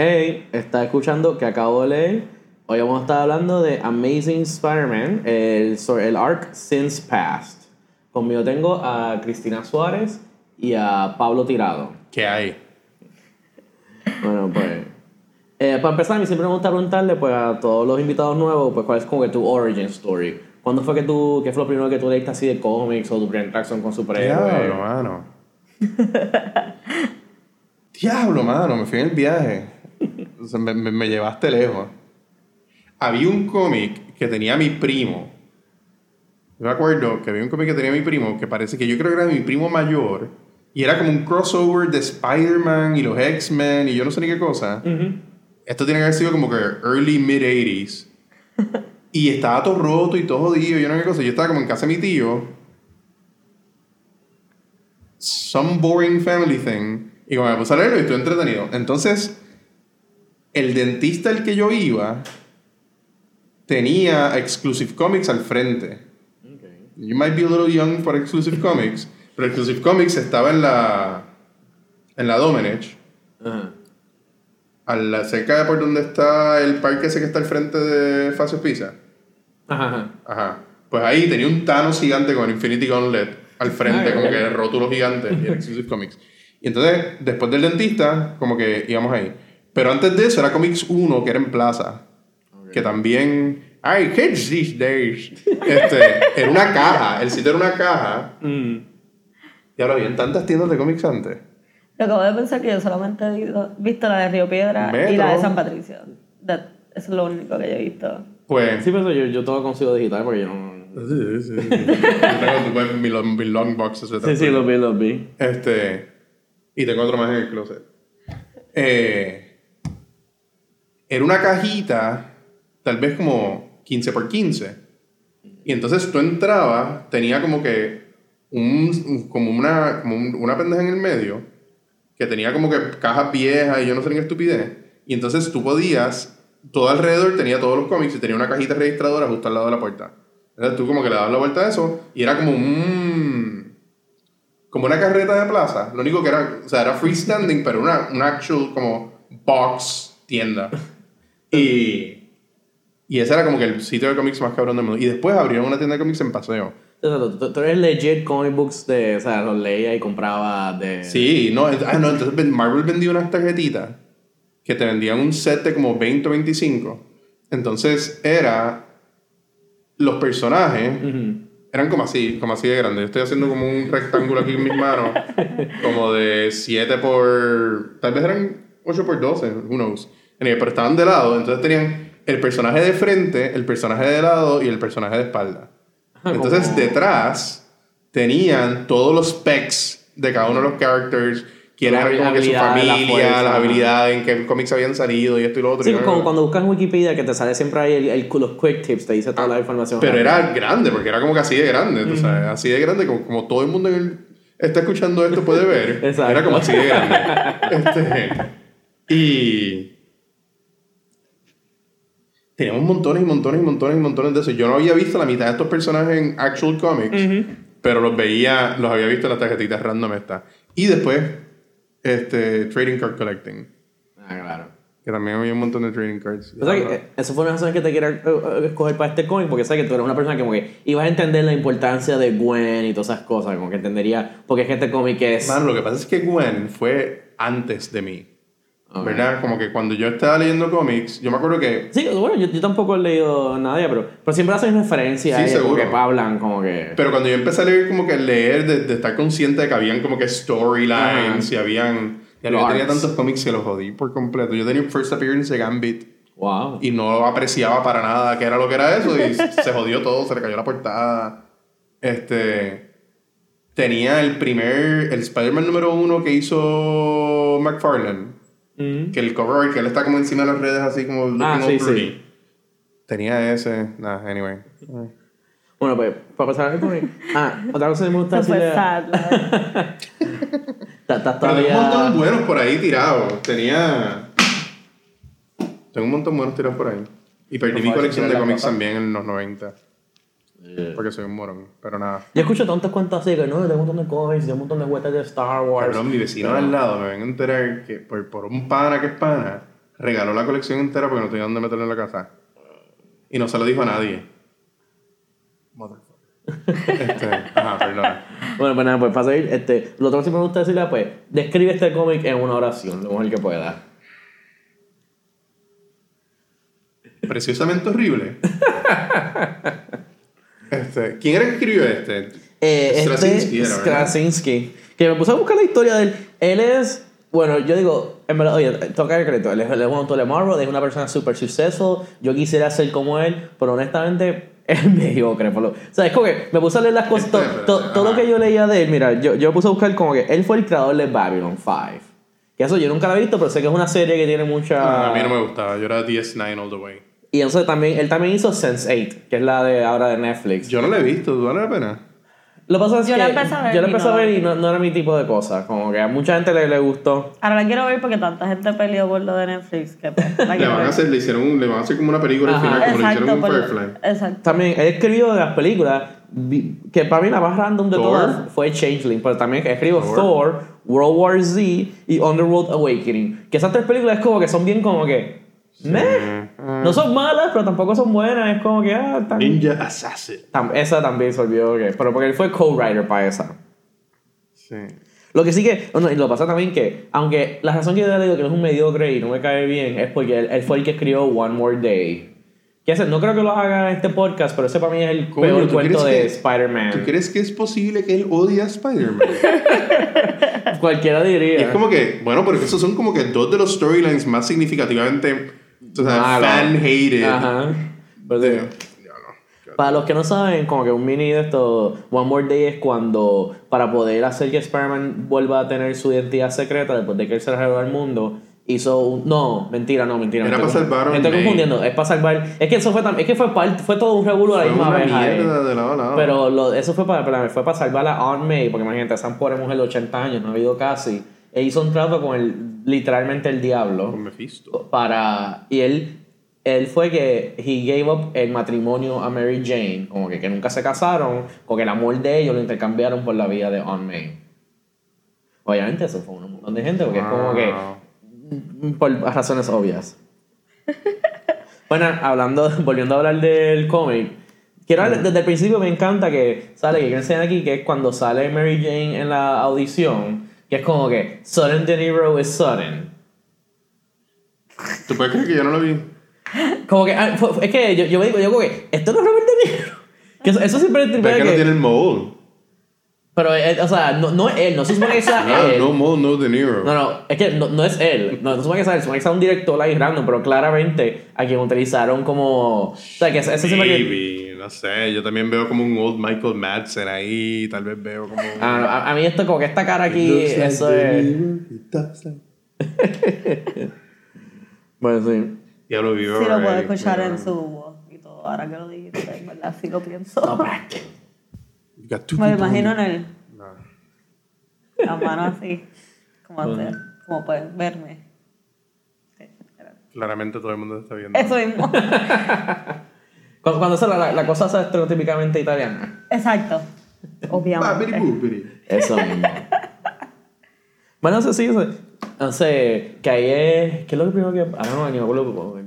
Hey, está escuchando que acabo de leer. Hoy vamos a estar hablando de Amazing Spider-Man, el, el arc Since Past. Conmigo tengo a Cristina Suárez y a Pablo Tirado. ¿Qué hay? Bueno, pues. eh, para empezar, a mí siempre me gusta preguntarle pues, a todos los invitados nuevos pues, cuál es como que tu origin story. ¿Cuándo fue que tú, qué fue lo primero que tú leíste así de cómics o tu primera interacción con superhéroes? Diablo, mano. Diablo, mano, me fui en el viaje. O sea, me, me- me llevaste lejos. Había un cómic que tenía mi primo. Yo me acuerdo que había un cómic que tenía mi primo que parece que yo creo que era mi primo mayor. Y era como un crossover de Spider-Man y los X-Men y yo no sé ni qué cosa. Esto tiene que haber sido como que early mid-80s. y estaba todo roto y todo jodido yo no sé qué cosa. Yo estaba como en casa de mi tío. Some boring family thing. Y como me puse a leerlo y estoy entretenido. Entonces, el dentista al que yo iba tenía Exclusive Comics al frente. You might be a little young for Exclusive Comics, pero Exclusive Comics estaba en la en la Domenech, Ajá. a la, cerca de por donde está el parque ese que está al frente de Facio Pizza. Ajá, ajá. Ajá. Pues ahí tenía un Thanos gigante con Infinity Gauntlet al frente, Ah, como ok. que rótulo gigante y Exclusive Comics. Y entonces, después del dentista, como que íbamos ahí. Pero antes de eso era Comics 1, que era en Plaza. Que también. ¡Ay, kids these days! Este, era una caja. El sitio era una caja. Mm. Y ahora habían tantas tiendas de cómics antes. Yo acabo de pensar que yo solamente he visto, la de Río Piedra y Metro. la de San Patricio. That- eso es lo único que yo he visto. Pues. Sí, pero yo, yo todo consigo digital porque yo no. Sí, sí, sí. Yo tengo mi, long- mi long boxes Sí, sí, los vi, los vi. Este. Y tengo otro más en el closet. Eh, era una cajita, tal vez como 15 por 15. Y entonces tú entrabas, tenía como que un, como una, como un- una pendeja en el medio, que tenía como que cajas viejas y yo no sé ni qué estupidez. Y entonces tú podías, todo alrededor tenía todos los cómics y tenía una cajita registradora justo al lado de la puerta. Entonces tú como que le dabas la vuelta a eso y era como un como una carreta de plaza. Lo único que era, o sea, era freestanding, pero una, una actual como box tienda. Y, y ese era como que el sitio de cómics más cabrón del mundo. Y después abrieron una tienda de cómics en paseo. Exacto, tú, tú eres legit comic books de. O sea, los leía y compraba de. Sí, no, ah, no, entonces Marvel vendía unas tarjetitas que te vendían un set de como 20 o 25. Entonces era los personajes Ujú. eran como así, como así de grandes. Yo estoy haciendo como un rectángulo aquí en mis manos, como de 7 por. Tal vez eran 8 por 12, who knows. Pero estaban de lado, entonces tenían el personaje de frente, el personaje de lado y el personaje de espalda. Entonces detrás tenían todos los specs de cada uno de los characters. Quién era como que su la familia, fuerza. las habilidades, en qué cómics habían salido y esto y lo otro. Sí, y como cuando buscas en Wikipedia que te sale siempre ahí el, el- los quick tips, te dice toda la información. Pero era grande, porque era como que así de grande, tú sabes, así de grande, como, como todo el mundo el- está escuchando esto puede ver. Exacto. Era como así de grande. Este, y teníamos montones y montones y montones y montones de eso. Yo no había visto la mitad de estos personajes en actual comics, pero los veía, los había visto en las tarjetitas random esta. Y después, este, trading card collecting, Ah, claro. que también había un montón de trading cards. O sea, que, eh, eso fue una razón que te quiera eh, eh, escoger para este cómic, porque sabes que tú eres una persona que como que ibas a entender la importancia de Gwen y todas esas cosas, como que entendería, porque es que este cómic es... Mano, lo que pasa es que Gwen fue antes de mí. Ok. ¿Verdad? Como que cuando yo estaba leyendo cómics, yo me acuerdo que. Sí, bueno, yo, yo tampoco he leído ella, pero, pero siempre hacen referencia Sí, a ella, como que hablan como que... Pero cuando yo empecé a leer, como que leer, de, de estar consciente de que habían como que storylines y habían. Yo los tenía tantos cómics que los jodí por completo. Yo tenía first appearance de Gambit Wow. y no apreciaba para nada qué era lo que era eso y se jodió todo, se le cayó la portada. Este. Tenía el primer. El Spider-Man número uno que hizo McFarlane. Mm. Que el cover que él está como encima de las redes, así como looking Ah, sí, sí. Tenía ese. Nah, anyway. Bueno, pues, para pasar cómic... Ah, otra cosa que me gusta Eso fue decirle... Estás Pero tengo un montón todavía... buenos por ahí tirados. Tenía. Tengo un montón buenos tirados por ahí. Y perdí mi colección de cómics también en los 90. Porque soy un morón. Pero nada. Yo escucho tantos cuentos así que no, tengo un montón de cómics, tengo un montón de juguetes de Star Wars. Perdón, mi vecino Pero- al lado me ven a enterar que por, por un pana que es pana, regaló la colección entera porque no tenía dónde meterla en la casa. Y no se lo dijo a nadie. Motherfucker. este, ajá, perdona. Bueno, pues nada, pues para seguir, este, lo otro que sí me gusta decirle, pues, describe este cómic en una oración, lo mejor que pueda. Preciosamente horrible. este, ¿Quién era que escribió este? Eh, este Straczynski ¿verdad? Straczynski, que me puse a buscar la historia de él. Él es, bueno, yo digo, en verdad, oye, toca el crédito. Él es, él es un autor de Marvel, es una persona súper successful. Yo quisiera ser como él, pero honestamente es mediocre. Por lo, o sea, es como que me puse a leer las cosas, to- Espera, to- espera, todo lo que yo leía de él. Mira, yo, yo puse a buscar como que él fue el creador de Babylon 5. Que eso yo nunca lo he visto, pero sé que es una serie que tiene mucha. A mí no me gustaba. Yo era DS9 all the way. Y entonces también, él también hizo Sense8, que es la de ahora de Netflix. Yo no la he visto. ¿Vale la pena? Lo pasa es Yo que la empecé a ver yo la empecé a ver y no, no era mi tipo de cosa. Como que a mucha gente le, le gustó. Ahora la quiero ver porque tanta gente peleó por lo de Netflix que pues, la Le van a hacer, le hicieron un- le van a hacer como una película al final, como le Exacto, hicieron con por- Firefly. exacto. También él escribió de las películas, que para mí la más random de Thor. todas fue Changeling, pero también escribió Thor. Thor, World War Z y Underworld Awakening. Que esas tres películas es como que son bien como que... meh. No son malas, pero tampoco son buenas. Es como que... Ah, tan- Ninja Assassin. tam- esa también se olvidó que... Pero porque él fue co-writer para esa. Sí. Lo que sí que, no, y lo pasa también que, aunque la razón que yo le digo que no es un mediocre y no me cae bien es porque él, él fue el que escribió One More Day. Que ese, no creo que lo haga en este podcast, pero ese para mí es el Coño, peor ¿tú cuento de Spider-Man. ¿Tú crees que es posible que él odie a Spider-Man? Cualquiera diría. Y es como que, bueno, porque esos son como que dos de los storylines más significativamente o sea, Malo. fan-hated. Ajá. Pues, de- sí. Para los que no saben, como que un mini de esto, One More Day es cuando, para poder hacer que Spider-Man vuelva a tener su identidad secreta después de que él se reveló al mundo, hizo un... No, mentira, no, mentira. Era me para salvar a Me estoy confundiendo, es para salvar... Es que eso fue, es que fue, parte- fue todo un revuelo a la misma vez. ahí. mierda de lado a lado. Pero lo, eso fue para, espérame, fue para salvar a Aunt May, porque imagínate, esa pobre mujer de 80 años, no ha habido casi. E hizo un trato con el, literalmente el diablo Con Mephisto. para y él él fue que he gave up el matrimonio a Mary Jane como que, que nunca se casaron porque el amor de ellos lo intercambiaron por la vida de Aunt May obviamente eso fue un montón de gente porque es como que Wow. mm, por razones obvias bueno hablando volviendo a hablar del cómic quiero hablar- desde el principio me encanta que sale que enseñar aquí que es cuando sale Mary Jane en la audición que es como que sudden De Niro is sudden ¿Tú puedes creer que yo no lo vi? Como que, ah, fue- fue- es que yo, yo me digo, yo como que, esto no es Robert De Niro. Que eso, eso siempre es triple que que, no tiene el mold. Pero, él, o sea, no, no es él, no se supone que sea Ah, él. no mold, no De Niro. No, no, es que no, no es él. No, no se supone que sea él, se supone que sea un director ahí random, pero claramente a quien utilizaron como. O sea, que eso siempre que. Maybe, no sé, yo también veo como un old Michael Madsen ahí, tal vez veo como... Ah, no, a, a mí esto, como que esta cara aquí, eso es. Bueno, sí. Ya lo vi. Sí lo puedo escuchar en su voz y todo. Ahora que lo dijiste, verdad, sí lo pienso. No, Me lo imagino en el, No. la mano así, como, hacer, como pueden verme. Claramente todo el mundo está viendo. Eso mismo. Cuando, cuando esa- la, la cosa es estereotípicamente italiana. Exacto. Obviamente. Eso mismo. bueno, no sé, sí, eso. No sé, que ahí es. ¿Qué es lo primero que.? Ah, no, ni me acuerdo.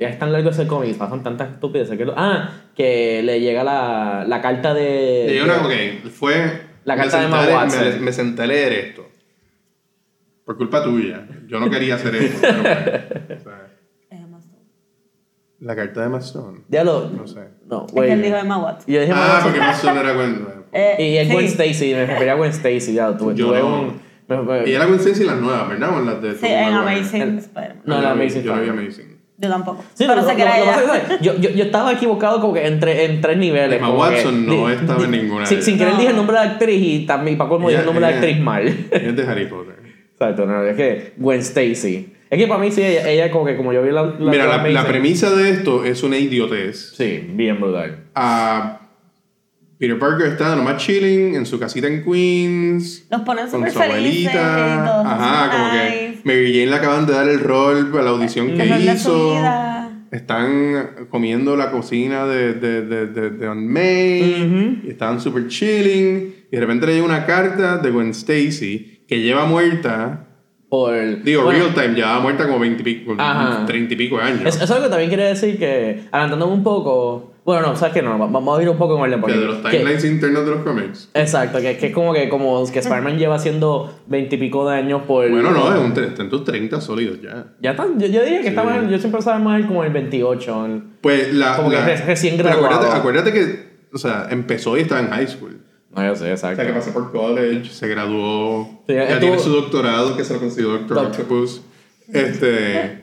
Ya es tan largo ese cómic, pasan tantas estupideces. Que lo- ah, que le llega la, la carta de. Yo no, ok, fue... La me carta de senté a Emma leer- Watson. Me, me senté a leer esto. Por culpa tuya. Yo no quería hacer esto. pero bueno, o sea, Emma Stone. la carta de Emma Stone. Diablo. No sé. No, Es güey. él dijo Emma Watson. Y yo dije, Ah, "Bueno, porque Emma Stone era Gwen. Eh, Y es sí. Gwen Stacy, me refería a Gwen Stacy, ya, tuve, Yo tuve no. un... me- me- Y era Gwen Stacy las nuevas, ¿verdad? O en las de Sí, en. Amazing Spider-Man. No, vi- Amazing Yo no vi Spider-Man. Amazing. Yo tampoco. Sí, pero lo- sé que era ella. que yo, yo, yo estaba equivocado como que entre, en tres niveles. Emma que- Watson no di- estaba en ninguna Sin, sin querer No. dije el nombre de la actriz y también para colmo dije el Ella- nombre de la actriz mal. Es de Harry Potter. Exacto, no, es que Gwen Stacy. Es que para mí sí, ella, ella como que como yo vi la... la Mira, la, Amazing- la premisa de esto es una idiotez. Sí, bien brutal. Ah, Peter Parker está nomás chilling en su casita en Queens. Los ponen con súper su felices y abuelita. todos Ajá, como que. Mary Jane le acaban de dar el rol para la audición que El hizo. Están comiendo la cocina de, de, de, de, de Aunt May. Y estaban súper chilling. Y de repente le llega una carta de Gwen Stacy que lleva muerta por... Digo, bueno, real time, ya muerta como 20 y pico, Ajá. 30 y pico de años. Es- Eso es algo que también quiere decir que, adelantándome un poco, bueno, no, ¿sabes qué? No, va- vamos a ir un poco en orden. que Porque, de los que- timelines internos de los cómics. exacto, que, que es como que, como que Spider-Man lleva haciendo veintipico de años por... Bueno, no, es un, está en tus 30 sólidos ya. Ya está, yo, yo diría que Sí. está mal, yo siempre estaba mal como el 28. el- Pues la. Como que recién graduado. Acuérdate, acuérdate que, o sea, empezó y estaba en high school. No, yo sé, O exacto. sea, que pasó por college, se graduó, Sí, ya estuvo- tiene su doctorado, que se lo consiguió Doctor Doc- Octopus. Este.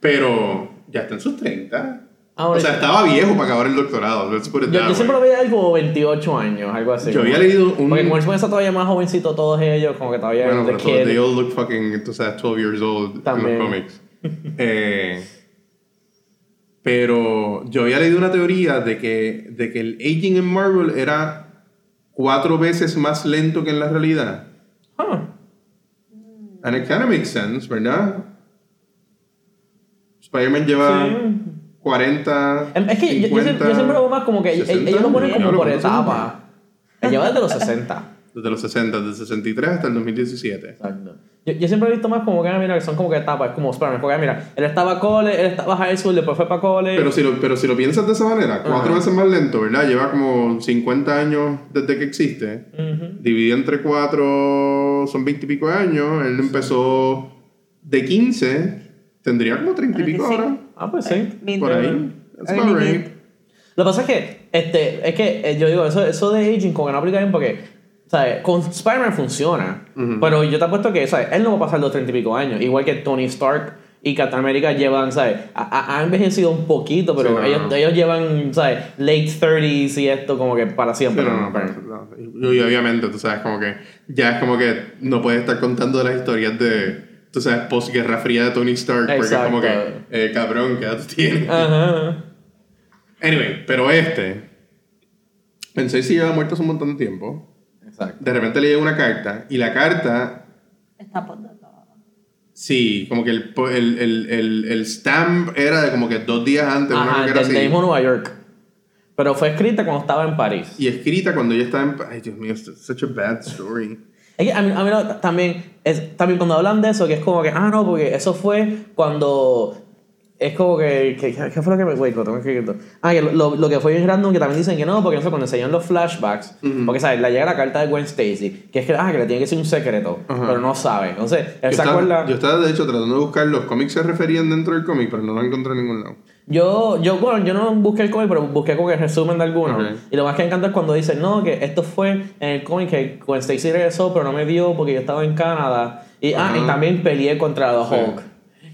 pero ya está en sus 30. O sea, estaba viejo para acabar el doctorado. Let's put it Yo, that yo siempre lo veía como 28 años, algo así. Yo como- había leído un. Porque como él está todavía más jovencito todos ellos, como que todavía Bueno, pero todos, they all look fucking, tú sabes, 12 years old También. en los cómics. Eh, pero yo había leído una teoría de que, de que el aging en Marvel era cuatro veces más lento que en la realidad. Huh. And it kind of makes sense, ¿verdad? Spider-Man lleva Sí. 40. Em, Es que yo, yo 50, siempre, yo siempre lo veo más como que ellos, 60 ellos lo ponen como por Claro, ¿cuántos etapa. Él lleva desde los 60. Desde los 60, desde 63 hasta el 2017. Exacto. Yo, yo siempre he visto más como que, ah, mira, que son como que etapas, es como Spider-Man. Porque, ah, mira, él estaba college, él estaba high school, después fue para college. Pero si, lo, pero si lo piensas de esa manera, cuatro Ajá. veces más lento, ¿verdad? Lleva como 50 años desde que existe. Ujú. Dividido entre cuatro, son 20 y pico años. Él empezó de 15, tendría como 30 y pico 35. ahora. Ah, pues sí. Por ahí. That's about right. Lo que pasa es que, este, es que eh, yo digo, eso, eso de aging como que no aplica bien porque, ¿sabes? Con Spider-Man funciona, pero yo te apuesto que, ¿sabes? Él no va a pasar los 30 y pico años, igual que Tony Stark y Captain America llevan, ¿sabes? Ha, ha- ha envejecido un poquito, pero Sí, no, ellos, no. ellos llevan, ¿sabes? Late 30s y esto como que para siempre. Pero no, Pero- no, no. Y obviamente, tú sabes, como que ya es como que no puedes estar contando las historias de, tú sabes, postguerra fría de Tony Stark, porque es como que, Exacto. eh, cabrón, ¿qué edad tienes? Ajá. Anyway, pero este, pensé si lleva muerto hace un montón de tiempo. Exacto. De repente le llega una carta, y la carta, Está por dato. sí, como que el, el, el, el, el stamp era de como que dos días antes, una Ajá, era del mismo Nueva York. Pero fue escrita cuando estaba en París. Y escrita cuando ella estaba en... Ay, Dios mío, it's such a bad story. Es que a mí, a mí no- también, es, también cuando hablan de eso, que es como que, ah, no, porque eso fue cuando. Es como que. ¿Qué fue lo que me.? Wait, lo tengo escrito. Ah, que lo, lo que fue bien random, que también dicen que no, porque eso cuando enseñan los flashbacks, porque, ¿sabes? Le llega la carta de Gwen Stacy, que es que, ah, que le tiene que ser un secreto, Ajá. pero no sabe. Entonces, él Yo se estaba, acuerda. yo estaba, de hecho, tratando de buscar los cómics se referían dentro del cómic, pero no lo encontré en ningún lado. Yo, yo, bueno, yo no busqué el cómic, pero busqué como que el resumen de algunos. Ok. Y lo más que me encanta es cuando dicen, no, que esto fue en el cómic que Gwen Stacy regresó, pero no me dio porque yo estaba en Canadá. Y, ah, y Ajá. también peleé contra los Sí. Hulk.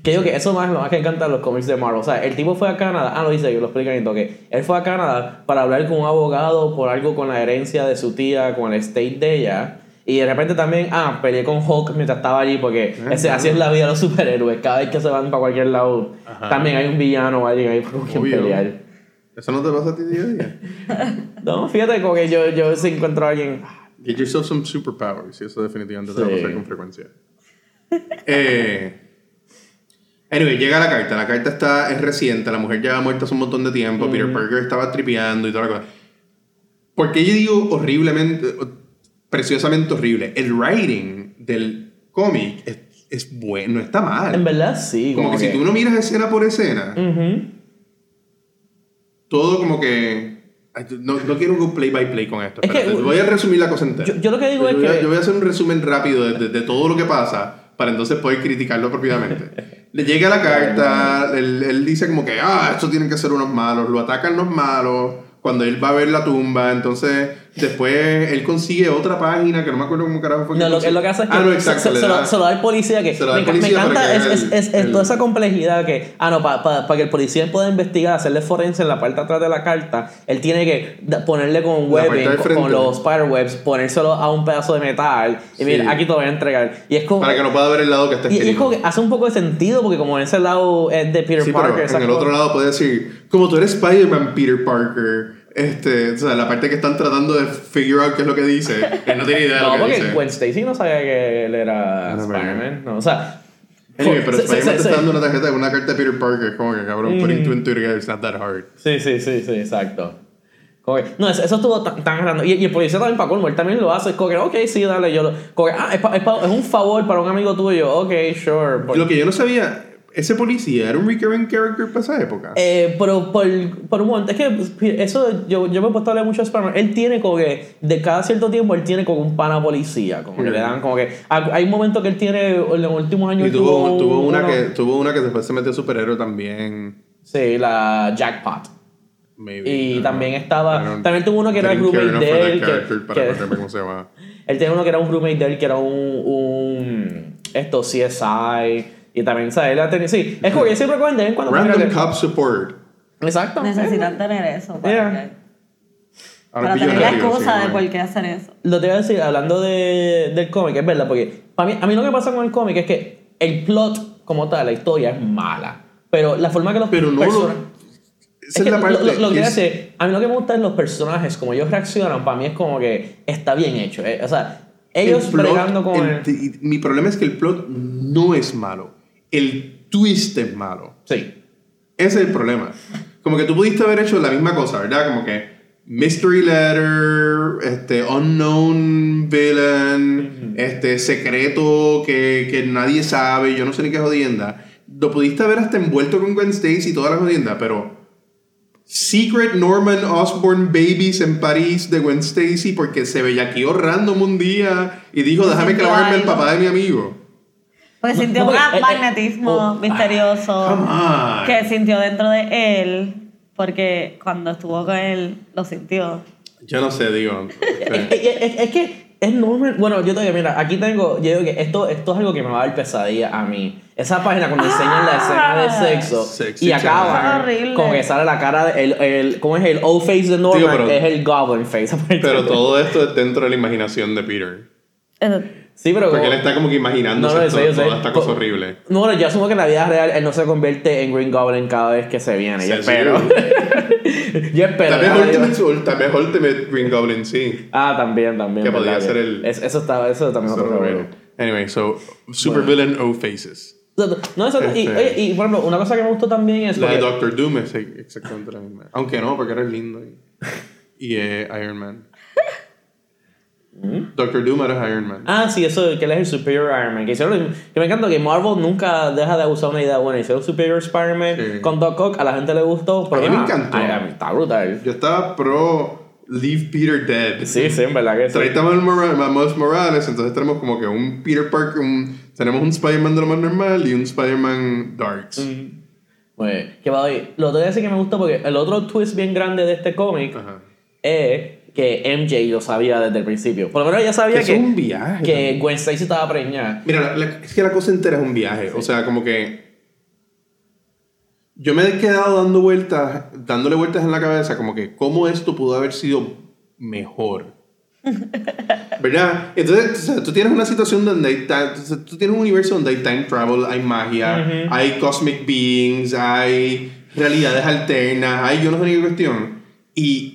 Que digo que eso más lo más que encanta los cómics de Marvel. O sea, el tipo fue a Canadá, ah, lo dice, yo lo explico en el que él fue a Canadá para hablar con un abogado por algo con la herencia de su tía, con el estate de ella. Y de repente también, ah, peleé con Hulk mientras estaba allí, porque ese, así es la vida de los superhéroes. Cada vez que se van para cualquier lado, Ajá. también hay un villano o alguien ahí por quien Obvio. pelear. ¿Eso no te pasa a ti día a día? No, fíjate, como que yo, yo si encuentro a alguien. Get yourself some superpowers, y eso definitivamente te va a Sí. pasar con frecuencia. eh, anyway, llega la carta. La carta está, es reciente, la mujer ya ha muerto hace un montón de tiempo, Peter Parker estaba tripeando y toda la cosa. ¿Por qué yo digo horriblemente, preciosamente horrible? El writing del cómic es, es bueno, no está mal. En verdad, sí. Como que si tú no miras escena por escena, Ujú. todo como que... No, no quiero go play by play con esto. Es que- voy a resumir la cosa entera. Yo, yo lo que digo yo, es voy que. yo voy a hacer un resumen rápido de, de- de todo lo que pasa para entonces poder criticarlo propiamente. Le llega la carta, él, él dice como que, ah, estos tienen que ser unos malos, lo atacan los malos, cuando él va a ver la tumba, entonces después él consigue otra página que no me acuerdo cómo carajo fue. que No, lo, lo que hace es que Ah, no, se, exacto, se- lo, se lo da al policía que Se lo da me, encanta es, el- es- es el- toda esa complejidad que ah no para que el policía pueda investigar hacerle forense en la parte de atrás de la carta él tiene que ponerle con webbing con, los spiderwebs ponérselo a un pedazo de metal y Sí. mira aquí te lo voy a entregar y es como Para que no pueda ver el lado que está y, y escrito. es como que hace un poco de sentido porque como en ese lado es de Peter Sí, Parker pero en el otro lado puede decir, como tú eres Spider-Man, Peter Parker, este, o sea, la parte que están tratando de figure out qué es lo que dice, él no tiene idea de no lo que porque dice. Gwen Stacy no sabía que él era no, Spider-Man no, o sea Anyway, pero Spider-Man te está dando una tarjeta, una carta de Peter Parker, como que cabrón, putting two and two together, it's not that hard. Sí, sí, sí, sí, exacto. Como que, no, eso, eso estuvo tan, tan grande. Y, y el policía también para colmo, él también lo hace. Es como que, ok, sí, dale, yo lo. Como que, ah, es, pa- es, pa- es un favor para un amigo tuyo. Ok, sure. Por- Lo que yo no sabía, ese policía era un recurring character para esa época. Eh, pero por, por un momento, es que pues, eso yo, yo me he puesto a hablar mucho de Spider-Man. Él tiene como que, de cada cierto tiempo, él tiene como un pana policía. Como que le dan como que. Hay un momento que él tiene, en los últimos años. y tuvo, un- tuvo, una que, tuvo una que después se metió superhéroe también. Sí, la Jackpot. Maybe. Y también estaba- también tuvo uno que era el roommate de él, que- para que- cómo se llama. Él tenía uno que era un roommate de él, que era un. un esto, CSI. Y también, ¿sabes? Él ha tenido- Sí, es como que siempre de vez en cuando. Random porque- cop support. Exacto. Necesitan tener eso para, Yeah. que- Ahora para tener la excusa sí, de por qué hacer eso. Lo te voy a decir, hablando de, del cómic, es verdad, porque para mí, a mí lo que pasa con el cómic es que el plot, como tal, la historia es mala. Pero la forma que los Pero no Esa es, que la parte. Lo, lo- que es- decir, a mí lo que me gusta es los personajes, como ellos reaccionan, para mí es como que está bien hecho. eh. O sea, ellos el plot- bregando con el- el... Mi problema es que el plot no es malo. El twist es malo. Sí. Ese es el problema. Como que tú pudiste haber hecho la misma cosa, ¿verdad? Como que mystery letter, este unknown villain, este secreto que, que nadie sabe, yo no sé ni qué jodienda. Lo pudiste haber hasta envuelto con Gwen Stacy y toda la jodienda, pero Secret Norman Osborn Babies en París de Gwen Stacy porque se bellaqueó random un día y dijo, déjame clavarme el papá de mi amigo. Porque No, sintió no, un eh, eh, magnetismo oh, misterioso come on. que sintió dentro de él, porque cuando estuvo con él lo sintió. Yo no sé, digo. Es, es- es- es que es normal. Bueno, yo te digo, mira, aquí tengo. Yo digo que esto, esto es algo que me va a dar pesadilla a mí. Esa página cuando enseñan la escena de sexo Sexy y acaban como que sale la cara de el, el ¿cómo es el old face de Norman? Digo, pero- es el goblin face. Pero todo esto es dentro de la imaginación de Peter. Sí, pero Porque como- él está como que imaginándose No, no, yo yo toda esta cosa Co- horrible. No, bueno, yo asumo que en la vida real él no se convierte en Green Goblin cada vez que se viene. Yo Sí, espero. yo espero. Tal vez ¿verdad? Ultimate Soul, tal vez Ultimate Green Goblin, sí. Ah, también, también. Que podría ser el- Es- eso, está, eso también es otro So, rollo. Anyway, so, super villain O Faces. No, eso, y, Este- oye, y por ejemplo, una cosa que me gustó también es La de Doctor Doom es exactamente la misma. Aunque no, porque eres lindo. Y, y eh, Iron Man. Doctor Doom era Iron Man. Ah, sí, eso, que él es el Superior Iron Man. Que, hicieron, que me encanta que Marvel nunca deja de usar una idea buena. Hicieron Superior Spider-Man Sí. con Doc Ock, a la gente le gustó. Pero A mí me encantó. ay, a mí está brutal. Yo estaba pro Leave Peter Dead. Sí, sí, en verdad que sí. Traitamos a Miles Morales, entonces tenemos como que un Peter Parker, un, tenemos un Spider-Man de lo más normal y un Spider-Man Darks. Mm. Pues, que va hoy. Lo te voy a decir que me gustó porque el otro twist bien grande de este cómic Ajá. es que MJ lo sabía desde el principio. Por lo menos ella sabía Que que, es un viaje que también. Gwen Stacy estaba preñada. Mira, la- la- es que la cosa entera es un viaje. O sea, como que. Yo me he quedado dando vueltas, dándole vueltas en la cabeza, como que cómo esto pudo haber sido mejor. ¿Verdad? Entonces, o sea, tú tienes una situación donde hay ta- o sea, tú tienes un universo donde hay time travel, hay magia, hay cosmic beings, hay realidades alternas, hay yo no sé ni qué cuestión. Y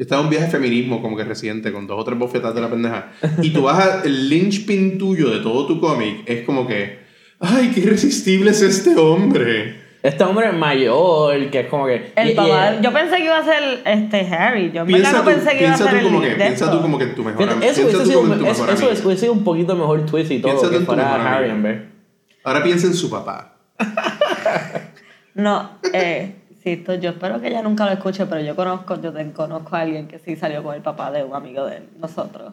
yo estaba en un viaje de feminismo como que reciente, con dos o tres bofetas de la pendeja. Y tú vas a, el linchpin tuyo de todo tu cómic es como que, ay, qué irresistible es este hombre. Este hombre mayor, que es como que. El y- y- papá, yo pensé que iba a ser este Harry. Yo Piensa no tú, pensé que iba a piensa ser tú el como que, piensa tú como que tu mejor Fíjate, am- eso piensa hubiese tú sido, como en tu eso, mejor eso amigo. hubiese sido un poquito mejor twist y todo Piénsate que en tu fuera mejor Harry amigo. en vez. Ahora piensa en su papá. No, eh, esto- yo espero que ella nunca lo escuche, pero yo conozco, yo te- conozco a alguien que sí salió con el papá de un amigo de nosotros.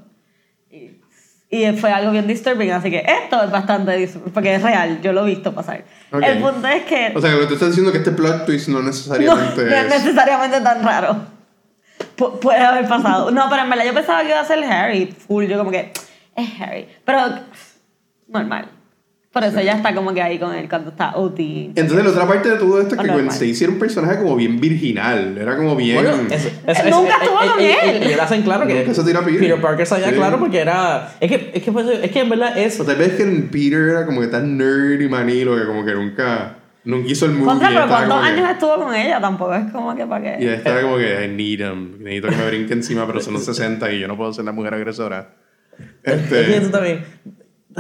Y, y fue algo bien disturbing, así que esto es bastante disturbing, porque es real, yo lo he visto pasar. Ok. El punto es que O sea, lo que tú estás diciendo es que este plot twist no no, necesariamente no es es... necesariamente tan raro. Pu- puede haber pasado. No, pero en verdad yo pensaba que iba a ser Harry, full, yo como que es Harry, pero normal. Por eso ella está como que ahí con él cuando está OT. Entonces la otra parte de todo esto es que Gwen normal. Stacy era un personaje como bien virginal. Era como bien... Bueno, eso, eso, Él nunca estuvo con él. Ellos hacen claro que Nunca se tira a Peter. Peter Parker sabía Sí. claro porque era. Es que, es que, pues, es que en verdad es. O tal vez que Peter era como que tan nerd y manilo que como que nunca... Nunca hizo el movie. Contra, pero ¿cuántos como que- años estuvo con ella? Tampoco es como que para Y qué. ella estaba como que, I need him. Necesito que me brinque encima, pero son los 60 y yo no puedo ser la mujer agresora. Es que Este, también.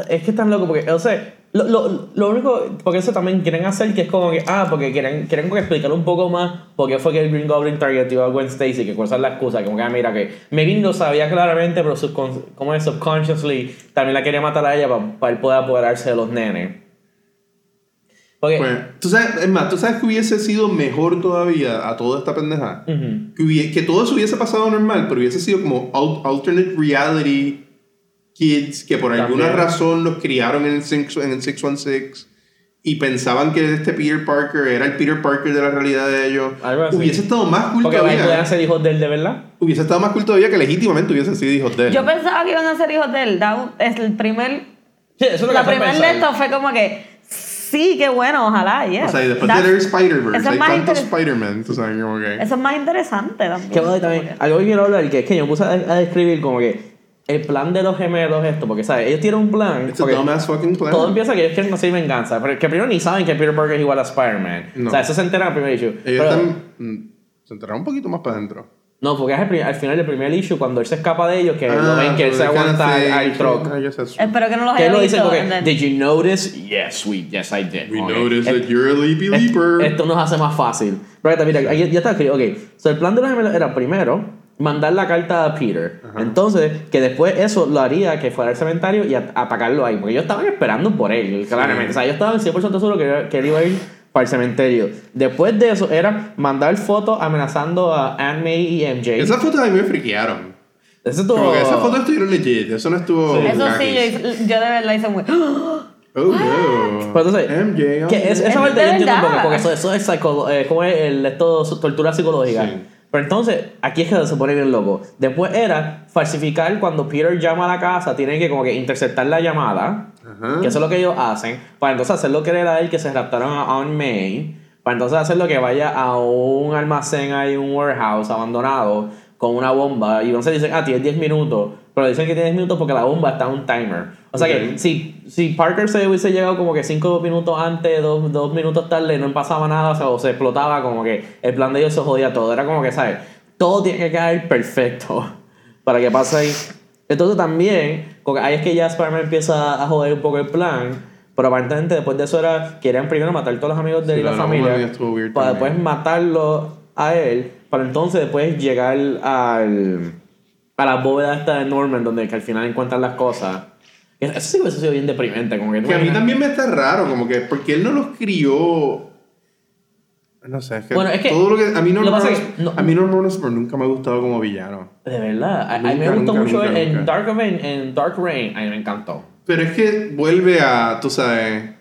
Es que es tan loco porque, o sea, Lo, lo, lo único, porque eso también quieren hacer que es como que, ah, porque quieren, quieren explicar un poco más por qué fue que el Green Goblin targetó a Gwen Stacy, que cuál es la excusa, como que, ah, mira, que Megan lo sabía claramente, pero como es subconsciously también la quería matar a ella para, para él poder apoderarse de los nenes. Porque, Bueno, ¿tú sabes, es más, ¿tú sabes que hubiese sido mejor todavía a toda esta pendeja? ujú. Que, hubie- que todo eso hubiese pasado normal, pero hubiese sido como al- alternate reality kids que por alguna También. razón los criaron en el, six- en el 616 y pensaban que este Peter Parker era el Peter Parker de la realidad de ellos. Hubiese estado más cool porque todavía. podían ser hijos de él de verdad. Hubiese estado más cool todavía que legítimamente hubiesen sido hijos de él. Yo pensaba que iban a ser hijos de él. Es el primer. Sí, eso es lo que La primera de esto fue como que. Sí, qué bueno, ojalá, yeah. o sea, y después That's- de leer Spider-Verse, es hay tantos Spider-Man, tú sabes, como que... Eso es más interesante también. Que bueno, también, algo que quiero hablar, que es que yo me puse a, a describir como que el plan de los gemelos, esto, porque, ¿sabes? Ellos tienen un plan. It's a porque dumbass fucking plan. Todo empieza que ellos quieren conseguir venganza, pero que primero ni saben que Peter Parker es igual a Spider-Man. No. O sea, eso se entera en el primer issue. Ellos Pero- están... mm, Se enteraron un poquito más para adentro. No, porque es al, pri- al final del primer issue, cuando él se escapa de ellos, que lo Ah, ven que él se aguanta al, al truck. Espero que no los haya lo visto. porque, then- ¿Did you notice? Yes, we, yes, I did. We Ok. noticed Eh, that you're a leapy Es- leaper. Esto nos hace más fácil. Pero mira, ya está escrito. Ok, so el plan de los gemelos era primero mandar la carta a Peter. Entonces, que después eso lo haría que fuera al cementerio y atacarlo ahí. Porque ellos estaban esperando por él, claramente. O sea, ellos estaban 100% seguros que, que él iba a ir para el cementerio. Después de eso era mandar fotos amenazando a Anne May y MJ. Esas fotos a mí me friquearon. Eso estuvo- Como que esas fotos estuvieron legit, eso no estuvo. Sí. Eso sí, yo, yo de verdad hice muy. Oh, no. Pero entonces, MJ. oh. Que es, esa Es parte de yo entiendo un poco, verdad. porque eso, eso es, psico- eh, como es el, esto, tortura psicológica. Sí. Pero entonces, aquí es que se pone bien loco. Después era falsificar cuando Peter llama a la casa, tienen que como que interceptar la llamada, Ajá. que eso es lo que ellos hacen, para entonces hacerlo creer a él que se raptaron a Aunt May, para entonces hacerlo que vaya a un almacén ahí, un warehouse abandonado, con una bomba, y entonces dicen, ah, tienes 10 minutos, pero dicen que tienes 10 minutos porque la bomba está en un timer. O sea que si, si Parker se hubiese llegado como que 5 minutos antes, 2 minutos tarde, no pasaba nada, o, sea, o se explotaba, como que el plan de ellos se jodía todo. Era como que, ¿sabes? Todo tiene que caer perfecto para que pase ahí. Entonces también, ahí es que ya Spider-Man empieza a joder un poco el plan. Pero aparentemente después de eso era, querían primero matar a todos los amigos de Sí, él y la familia. Para también. después matarlo a él. Para entonces después llegar al, a la bóveda esta de Norman, donde que al final encuentran las cosas. Eso sí hubiese sido bien deprimente. Como que, Que a mí también me está raro, como que, porque él no los crió. No sé, es que, Bueno, es que todo lo que a mí Norman, pasa es no- a mí Norman Osborn nunca me ha gustado como villano. De verdad. A, a mí me Nunca, gustó nunca, mucho nunca, en nunca. Dark Rain, en Dark Rain. A mí me encantó. Pero es que vuelve a, tú sabes,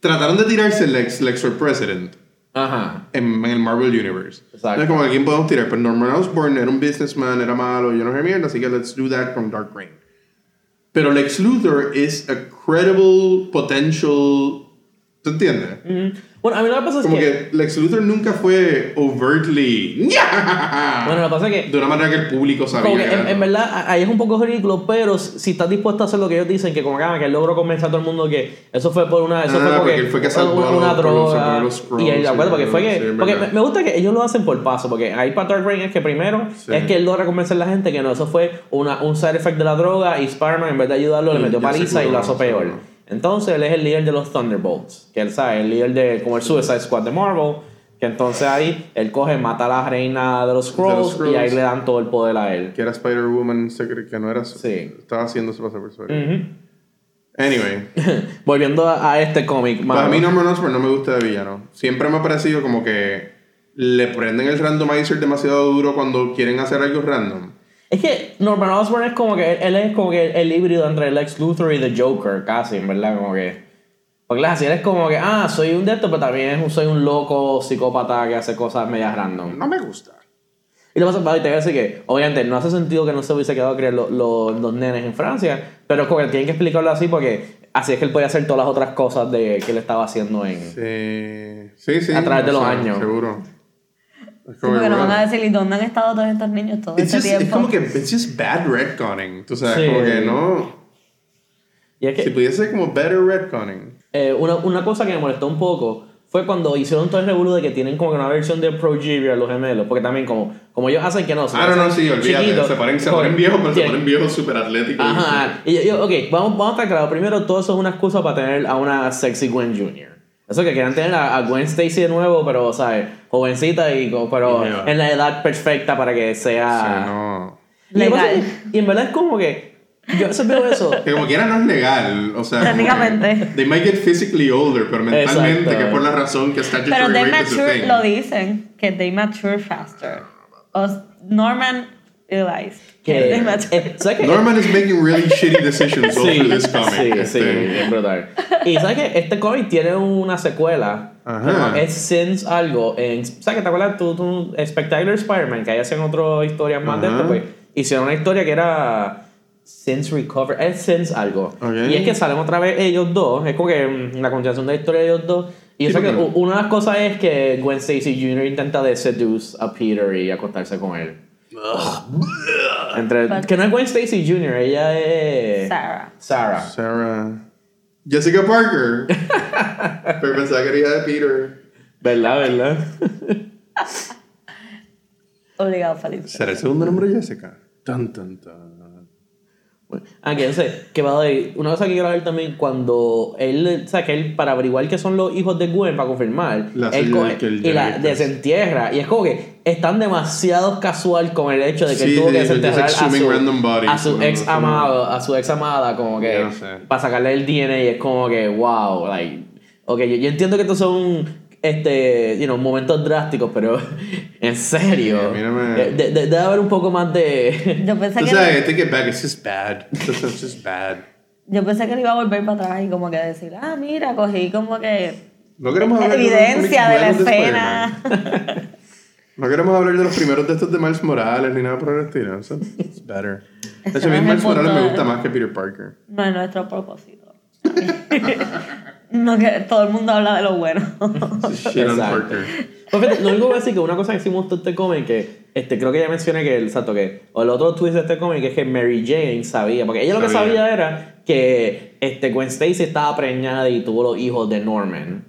trataron de tirarse el for President Ajá. en, en el Marvel Universe. Exacto. Es como a quién podemos tirar, pero Norman Osborn era un businessman, era malo, yo no sé mierda, así que let's do that from Dark Reign. Pero Lex Luthor is a credible potential, ¿te entiendes? Ujú. Bueno, a mí lo que pasa es Como que... que Lex Luthor nunca fue overtly Bueno, lo que pasa es que... de una manera que el público sabía. Que en, en verdad ahí es un poco ridículo, pero si estás dispuesto a hacer lo que ellos dicen, que como que, ah, que él logró convencer a todo el mundo que eso fue por una, eso Ah, fue porque, porque él fue que salvó una, droga. y él, sí, acuerdo, porque fue que, sí, porque me, me gusta que ellos lo hacen por paso, porque ahí para Dark Reign es que primero Sí. es que él logra convencer a la gente que no, eso fue una, un side effect de la droga y Spider-Man en vez de ayudarlo le Y metió paliza y lo hizo peor. Entonces él es el líder de los Thunderbolts, que él sabe, el líder de como el Suicide Squad de Marvel. Que entonces ahí él coge, mata a la reina de los Skrulls y ahí le dan todo el poder a él. Que era Spider-Woman, secret, que no era. Sí. Estaba haciéndose pasar por. Anyway. Volviendo a, a este cómic, Pues mano. a mí Norman Osborn no me gusta de villano. Siempre me ha parecido como que le prenden el randomizer demasiado duro cuando quieren hacer algo random. Es que Norman Osborn es como que él es como que el híbrido entre el Lex Luthor y The Joker, casi, en verdad, como que. Porque así él es como que, ah, soy un de estos, pero también soy un loco psicópata que hace cosas medias random. No me gusta. Y lo más y te voy a decir que, obviamente, no hace sentido que no se hubiese quedado a criar lo- lo- los nenes en Francia, pero es como que tienen que explicarlo así porque así es que él puede hacer todas las otras cosas de, que él estaba haciendo en. Sí, sí. sí A través de los sea, años. Seguro. Como porque que, nos van a decir, ¿y dónde han estado todos estos niños todo it's este just- tiempo? es como que it's just bad retconning. Tú sabes, Sí. como que no. Y es que. Si pudiese ser como better retconning. Eh, una, una cosa que me molestó un poco fue cuando hicieron todo el revuelo de que tienen como que una versión de Progivia los gemelos, porque también como, como ellos hacen que no, se Ah, no, no, sí, olvídate. chiquitos, se ponen, se ponen viejos, pero se ponen viejos súper atléticos. Ajá. Y yo, yo, ok, vamos, vamos a estar claros. Primero, todo eso es una excusa para tener a una sexy Gwen Jr. Eso que quieran tener a, a Gwen Stacy de nuevo, pero, ¿sabes? Jovencita y pero Yeah. en la edad perfecta para que sea. O sea, no. Legal. y en verdad es como que. Yo veo eso. Que como quiera no es legal. O sea. Técnicamente. They might get physically older, pero mentalmente, Exacto. que es por la razón que statutory Pero they mature, lo dicen, que they mature faster. Os- Norman realized que mature. eh, ¿Sabes? Norman is making really shitty decisions all through this comic. Sí, Este, sí, es brutal. Y sabes que este cómic tiene una secuela. Ajá. Es Sins algo. En, ¿Sabes que te acuerdas tú, tú Spectacular Spider-Man? Que ahí hacen otras historias más de Ajá. esto. Pues hicieron una historia que era Sins Recover. Es Sins algo. Ok. Y es que salen otra vez ellos dos. Es como que mm, la continuación de la historia de ellos dos. Y Sí, yo sé que u- una de las cosas es que Gwen Stacy Jr. intenta de seduce a Peter y acostarse con él. Entre, But- que no es Gwen Stacy Jr., ella es. Sarah. Sarah. Sarah. Jessica Parker. pero pensaba que era hija de Peter. ¿Verdad, verdad? Obligado feliz. ¿Será el segundo nombre de Jessica? Tan, tan, tan. Ah, que sé, que va a dar- Una cosa que quiero ver también, cuando él, o sea, que él, para averiguar que son los hijos de Gwen, para confirmar, La él coge que el y la desentierra. Y es como que están demasiado casual con el hecho de que Sí, él tuvo que desenterrar a su, random bodies, a su no, ex amado, a su ex amada, como que para sacarle el DNA y es como que, wow, like, ok, yo, yo entiendo que estos son este, you know, momentos drásticos, pero en serio, no me- de- de- de- debe haber un poco más de... Yo pensé que sabes, it back, it's just bad. It's just, just bad. yo pensé que le iba a volver para atrás y como que decir, ah, mira, cogí como que No queremos hablar de los evidencia de la cómics buenos escena. No queremos hablar de los primeros de estos de Miles Morales ni nada por el estilo. Es better. De Ese hecho, a mí Miles Morales me de- gusta más que Peter Parker. no es nuestro propósito. no que todo el mundo habla de lo bueno. Pues fíjate, lo único que voy a decir que una cosa que sí me gustó este cómic que este, creo que ya mencioné que el exacto que o el otro twist de este cómic es que Mary Jane sabía porque ella lo que Sabía. sabía era que este Gwen Stacy estaba preñada y tuvo los hijos de Norman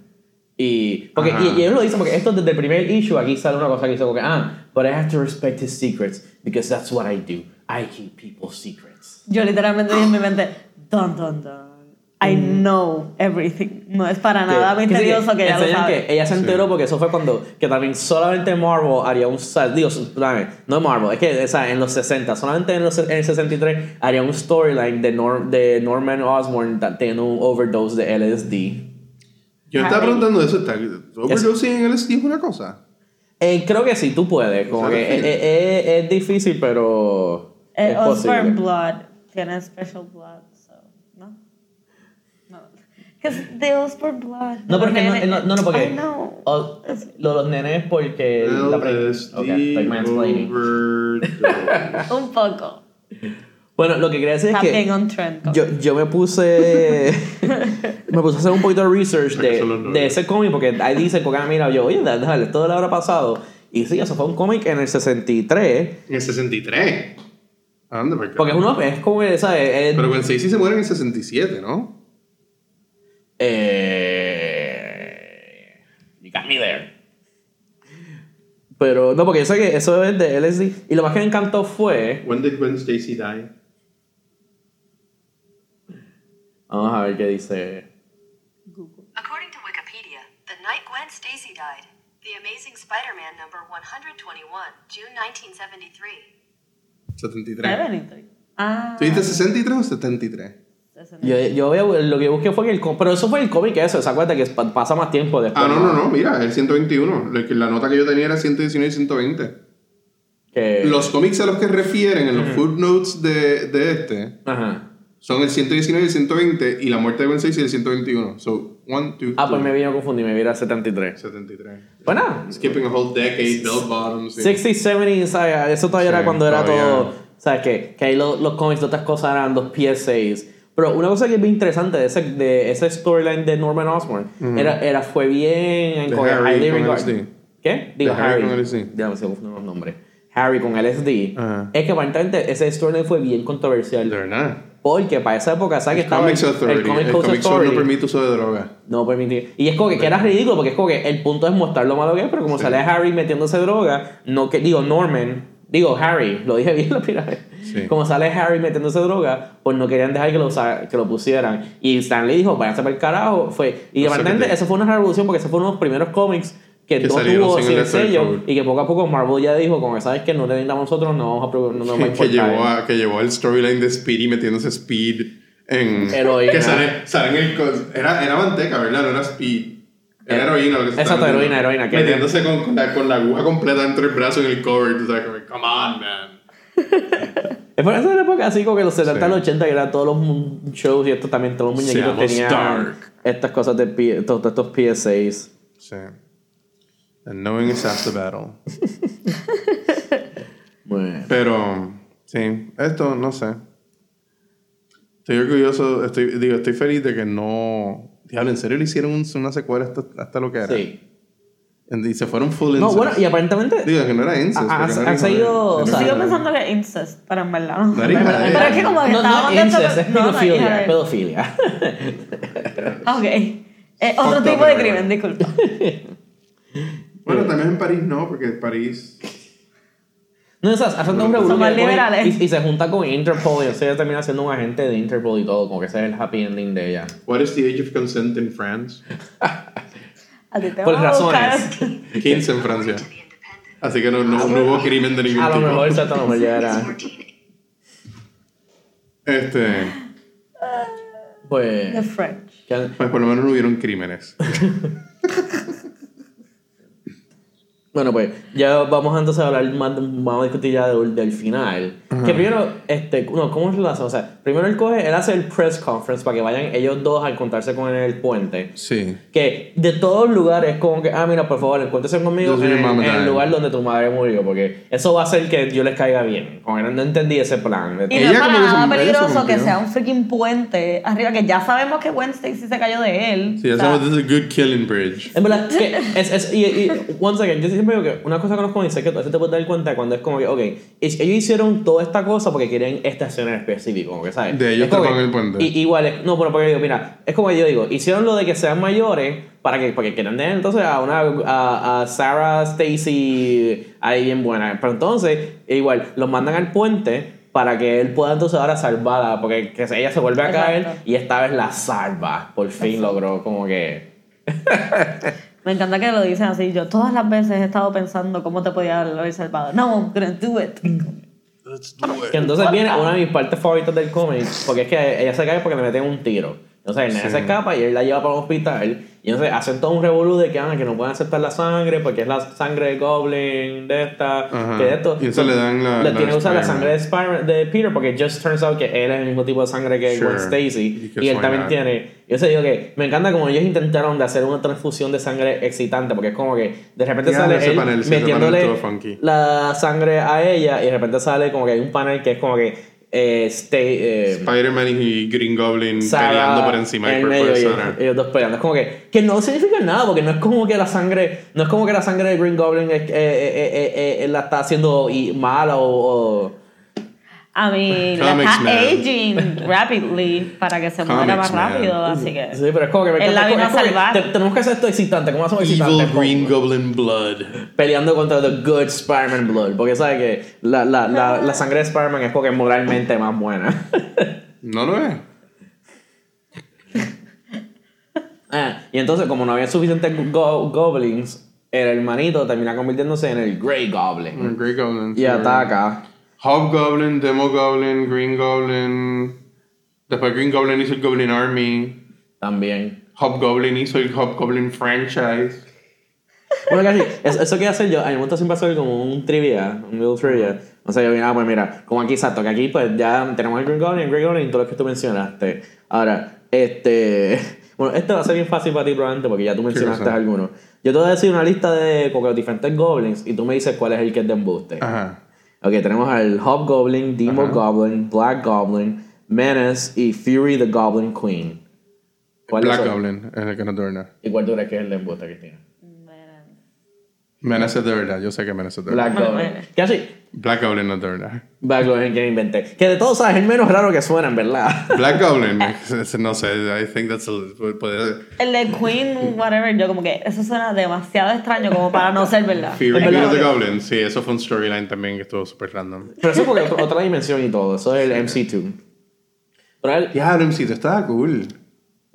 y porque y, y ellos lo dicen porque esto desde el primer issue aquí sale una cosa que dice como que ah but I have to respect his secrets because that's what I do I keep people's secrets Yo literalmente dije en mi mente, dun, dun, dun. I know everything. No es para nada que- misterioso que, ella lo sabe. que ella se enteró Sí. porque eso fue cuando que también solamente Marvel haría un dame, no Marvel es que o sea, en los 60 solamente en, los, en el 63 haría un storyline de, Nor- de Norman Osborn teniendo un overdose de LSD Yo estaba Harry. preguntando eso. ¿está- ¿Overdosing en LSD es una cosa? Eh, creo que sí tú puedes como ¿Sabes que es, es- es- es difícil pero Eh, es Osborn posible Blood tiene special blood. Que es de Osborn Blood. no porque no, no, no, no, porque I know. o- lo de los nenes porque la pre- LSD Ok, estoy mansplaining. Un poco. bueno lo que quería decir es que on trend. Yo, yo me puse. me puse a hacer un poquito de research de, de ese cómic, porque ahí dice, porque ah, mira, yo, oye, déjale, esto le habrá pasado. Y sí, eso fue un cómic en el 63. En el 63. ¿A dónde? Porque, Porque es uno, es como ¿sabes? Es- Pero Gwen Stacy se muere en el 67, ¿no? Eh, you got me there. Pero no, porque yo sé que eso es de LSD. Y lo más que me encantó fue. When did Gwen Stacy die? Vamos a ver qué dice. According to Wikipedia, the night Gwen Stacy died, The Amazing Spider-Man number 121, June 1973. 73. 73. Ah. ¿Tú dijiste 63 o 73? 63. Yo, yo voy a- lo que busqué fue que el. Pero eso fue el cómic ese, ¿se acuerda? Que pa- pasa más tiempo después. Ah, no, no, no, mira, el 121. La, nota que yo tenía era 119 y 120. Que, Los cómics a los que refieren en los footnotes de, de este Ajá. son el 119 y el 120 y la muerte de Gwen Stacy el 121. So, 1, 2, Ah, pues me vino a confundir, me vino a 73. 73. Bueno, Skipping a whole decade, bell bottoms. sí. 60, 70, ¿sabes? Eso todavía Sí, era cuando era todavía. todo. ¿Sabes? Que, que ahí lo- los cómics de otras cosas eran dos PSAs. Pero una cosa que es bien interesante de ese, de ese storyline de Norman Osborn era, era, fue bien. De con Harry con LSD. ¿Qué? Digo, De Harry Harry. con LSD. Sé no los nombres. Harry con LSD. Ajá. Es que aparentemente ese storyline fue bien De controversial. verdad. Porque para esa época, ¿sabes que estaba Comics Authority. el Comic El Comic Code Authority? no permite uso de droga. No permitía. Y es como que, que era ridículo, porque es como que el punto es mostrar lo malo que es, pero como Sí. sale Harry metiéndose droga, no que, digo, Norman, digo, Harry, lo dije bien la primera vez. Sí. Como sale Harry metiéndose droga, pues no querían dejar que lo, que lo pusieran. Y Stanley dijo, váyanse para el carajo. Fue, y aparentemente te- eso fue una revolución porque ese fue uno de los primeros cómics que, Que tuvo sin el el sello y que poco a poco Marvel ya dijo, como que sabes que no le necesitamos nosotros, no vamos a no nos va a que, importar. llevó a, que llevó al storyline de Speedy metiéndose Speed en. Heroína. Que sale, sale en el. Era, era manteca, ¿verdad? No era Speed. Era Eh, heroína lo que se exacto, heroína, heroína, que- Metiéndose con, con, la, con la aguja completa dentro del brazo en el cover. Tú sabes, como, come on, man. Es por eso de la época así como que los 70 Sí. al 80 que eran todos los shows y esto también todos los muñequitos Seamos tenían dark. estas cosas de P- todos estos PSAs. Sí. And knowing is half the battle. Bueno. Pero, sí, esto no sé. Estoy orgulloso, estoy, digo, estoy feliz de que no. Diablo, ¿en serio le hicieron un- una secuela hasta, hasta lo que era? Sí. Y se fueron full No, incest. bueno, y aparentemente Digo, que no era incest. Ha- porque ha- no era o sea, Sigo pensando que es incest, pero en verdad no. No era hija de Pero ella. es que como que no, estaba no incest, es no, no, pedofilia, es pedofilia. Ok. Eh, otro tipo up, de pero crimen, disculpa. Bueno, también en París no, porque París. No, o sea, hacen un Son revolú más liberales. y, y se junta con Interpol y entonces ella termina siendo un agente de Interpol y todo, como que ese es el happy ending de ella. What is the age of consent in France? A ti te Por van a buscar. razones. 15 en Francia. Así que no, no, no hubo crimen de ningún A lo tipo. mejor esa a lo mejor ya era. 14. Este. The Pues. French. que- Pues por lo menos no hubieron crímenes. Bueno, pues ya vamos entonces a hablar más, vamos a discutir ya del, del final. Que primero, este, no, ¿cómo es lo hace? O sea, primero él coge, él hace el press conference para que vayan ellos dos a encontrarse con él en el puente. Sí. Que de todos lugares, como que, ah, mira, por favor, encuéntrese conmigo en, en el lugar donde tu madre murió, porque eso va a hacer que yo les caiga bien. Como que no, no entendí ese plan. Y no es para que se- nada se peligroso que sea un freaking puente arriba, que ya sabemos que Gwen Stacy se cayó de él. Sí, ya sabemos, this is a good killing bridge. En verdad, que es, es, y, y, one second, yo siempre digo que una cosa que cómics es que tú te puedes dar cuenta cuando es como que, ok, es- ellos hicieron toda esta cosa porque quieren esta escena en específico, como que, ¿sabes? De ellos que- el puente. Y, igual, no, pero porque digo, mira, es como yo digo, hicieron lo de que sean mayores para que, para que quieran tener entonces a una, a, a Sarah Stacy ahí bien buena. Pero entonces, igual, los mandan al puente para que él pueda entonces ahora salvarla, porque que ella se vuelve a caer Exacto. y esta vez la salva. Por fin logró como que... Me encanta que lo dicen así. Yo todas las veces he estado pensando cómo te podía haber salvado. No, I'm gonna do it. Que entonces viene una de mis partes favoritas del cómic, porque es que ella se cae porque le meten un tiro. Entonces el nene Sí. se escapa y él la lleva para un hospital. Y entonces hacen todo un revolú de que, ah, que no pueden aceptar la sangre porque es la sangre de Goblin, de esta, Ajá. que de esto. Y entonces le dan la- Le la tiene que usar la sangre de, Spider- de Peter porque just turns out que él es el mismo tipo de sangre que Sure. Gwen Stacy. Y él también tiene. Yo sé, digo que me encanta como ellos intentaron de hacer una transfusión de sangre excitante porque es como que de repente sale él panel, metiéndole la sangre a ella y de repente sale como que hay un panel que es como que eh, stay, eh, Spider-Man y Green Goblin peleando por encima en del medio de Sarah. ellos dos peleando. Es como que, que no significa nada, porque no es como que la sangre, no es como que la sangre de Green Goblin es- eh, eh, eh, eh, la está haciendo mala o, o- A mí, la está Man. aging rapidly para que se muera más Man. rápido, así que... Sí, pero es como que me la es como- que tenemos que hacer esto excitante. ¿Cómo hacemos excitante? Evil Green Goblin Blood. Peleando contra The Good Spider-Man Blood. Porque sabe que la, la, la, la sangre de Spider-Man es porque es moralmente más buena. No lo es. Ah, y entonces, como no había suficientes go- goblins, el hermanito termina convirtiéndose en el Grey Goblin. Green Goblin. Y sí. ataca. Hobgoblin, Demo Goblin, Green Goblin. Después Green Goblin hizo el Goblin Army. También. Hobgoblin hizo el Hobgoblin franchise. Bueno, casi, eso, eso quiero hacer yo. A mí me gusta siempre hacer como un trivia, un little trivia. O sea, yo mira, ah, pues mira, como aquí exacto, que aquí pues ya tenemos el Green Goblin, el Green Goblin y todo lo que tú mencionaste. Ahora, este. Bueno, esto va a ser bien fácil para ti probablemente porque ya tú mencionaste algunos. Yo te voy a decir una lista de como que los diferentes goblins y tú me dices cuál es el que es de embuste. Ajá. Ok, tenemos al Hobgoblin, Demo Ajá. Goblin, Black Goblin, Menace y Fury the Goblin Queen. ¿Cuál Black es Goblin es el que no verdad. ¿Y cuál crees que es el de embuste, Cristina? Menace es de verdad. Yo sé que Menace es de verdad. Black Goblin. bueno. Black Goblin no verdad. Black Goblin que inventé. Que de todos sabes, es el menos raro que suena, en verdad. Black Goblin, no sé, I think that's a, puede, El de Queen, whatever, yo como que eso suena demasiado extraño como para no ser verdad. Fear verdad. of the Goblin, sí, eso fue un storyline también que estuvo súper random. Pero eso es porque otra, dimensión y todo. Eso es el MC2. Pero él Ya, el MC2 estaba cool.